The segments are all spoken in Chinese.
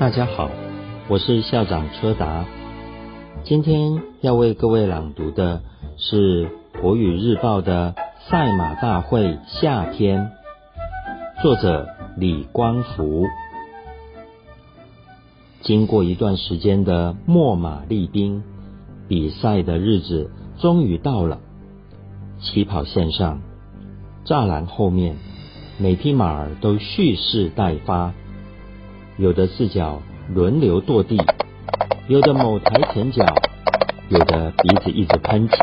大家好，我是校长车达。今天要为各位朗读的是《国语日报》的《赛马大会夏天》，作者李光福。经过一段时间的秣马厉兵，比赛的日子终于到了。起跑线上，栅栏后面，每匹马儿都蓄势待发，有的四脚轮流跺地，有的某抬前脚，有的鼻子一直喷气，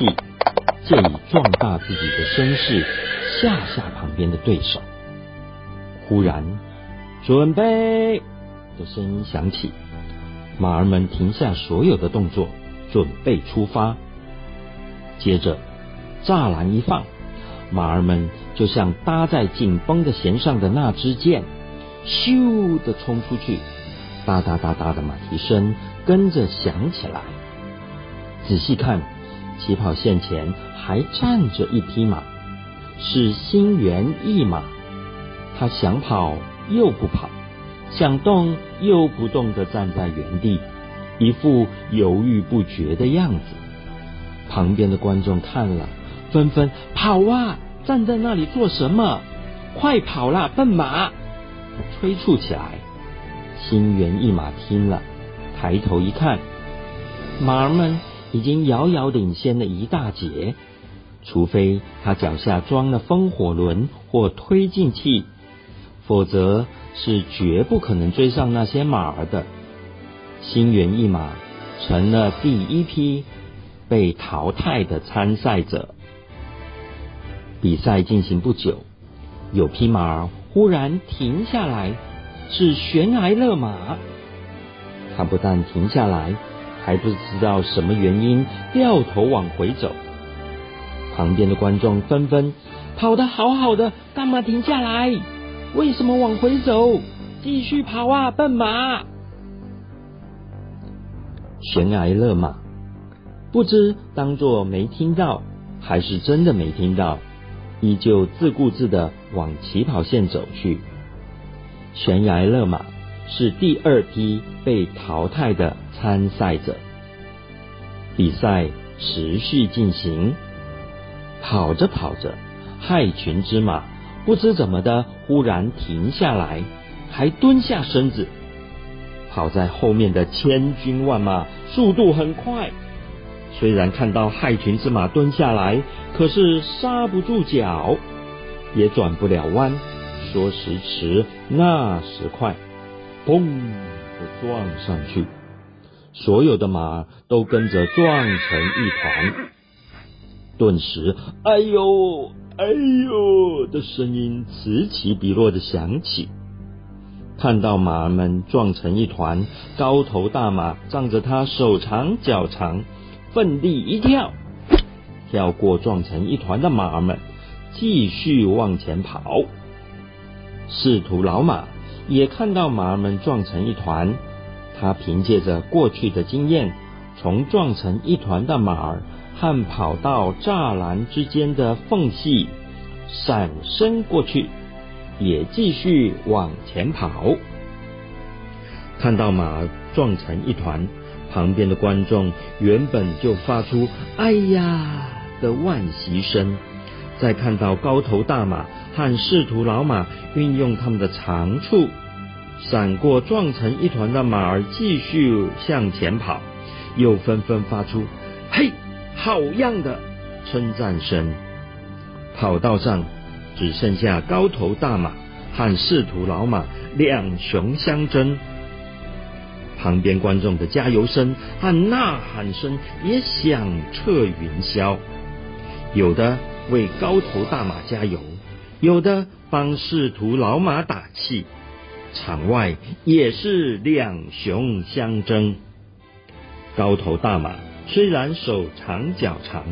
借以壮大自己的声势，吓吓旁边的对手。忽然，准备的声音响起，马儿们停下所有的动作，准备出发。接着。栅栏一放，马儿们就像搭在紧绷的弦上的那支箭，咻的冲出去，哒哒哒哒的马蹄声跟着响起来。仔细看，起跑线前还站着一匹马，是心猿意马。他想跑又不跑，想动又不动的站在原地，一副犹豫不决的样子。旁边的观众看了。纷纷跑啊！站在那里做什么？快跑啦，笨马！催促起来。心猿意马听了，抬头一看，马儿们已经遥遥领先了一大截。除非他脚下装了风火轮或推进器，否则是绝不可能追上那些马儿的。心猿意马成了第一批被淘汰的参赛者。比赛进行不久，有匹马儿忽然停下来，是悬崖勒马。他不但停下来，还不知道什么原因掉头往回走。旁边的观众纷纷跑得好好的，干嘛停下来？为什么往回走？继续跑啊，笨马！悬崖勒马，不知当作没听到，还是真的没听到。依旧自顾自的往起跑线走去。悬崖勒马是第二批被淘汰的参赛者。比赛持续进行，跑着跑着，害群之马不知怎么的忽然停下来，还蹲下身子。跑在后面的千军万马速度很快。虽然看到害群之马蹲下来，可是刹不住脚，也转不了弯。说时迟，那时快，砰的撞上去，所有的马都跟着撞成一团。顿时，哎呦，哎呦的声音此起彼落的响起。看到马们撞成一团，高头大马仗着它手长脚长。奋力一跳，跳过撞成一团的马儿们，继续往前跑。仕途老马也看到马儿们撞成一团，他凭借着过去的经验，从撞成一团的马儿和跑道栅栏之间的缝隙闪身过去，也继续往前跑。看到马撞成一团。旁边的观众原本就发出“哎呀”的惋惜声，在看到高头大马和仕途老马运用他们的长处，闪过撞成一团的马儿，继续向前跑，又纷纷发出“嘿，好样的”称赞声。跑道上只剩下高头大马和仕途老马两雄相争。旁边观众的加油声和呐喊声也响彻云霄，有的为高头大马加油，有的帮仕途老马打气。场外也是两雄相争。高头大马虽然手长脚长，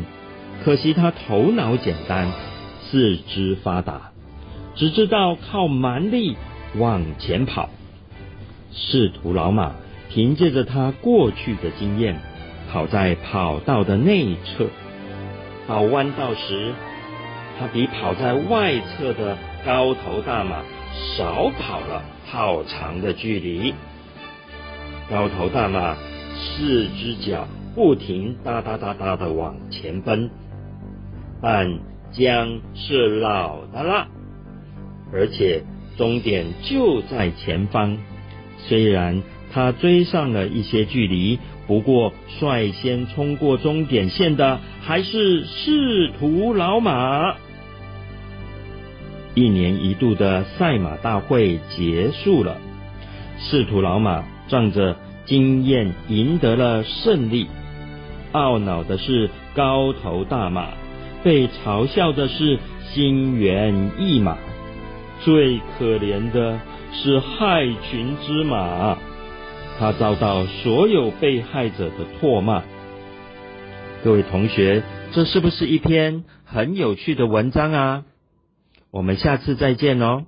可惜他头脑简单，四肢发达，只知道靠蛮力往前跑。仕途老马。凭借着他过去的经验，跑在跑道的内侧，跑弯道时，他比跑在外侧的高头大马少跑了好长的距离。高头大马四只脚不停哒哒哒哒的往前奔，但姜是老的了，而且终点就在前方。虽然他追上了一些距离，不过率先冲过终点线的还是仕途老马。一年一度的赛马大会结束了，仕途老马仗着经验赢得了胜利，懊恼的是高头大马，被嘲笑的是心猿意马，最可怜的是害群之马，他遭到所有被害者的唾骂。各位同学，这是不是一篇很有趣的文章啊？我们下次再见喽。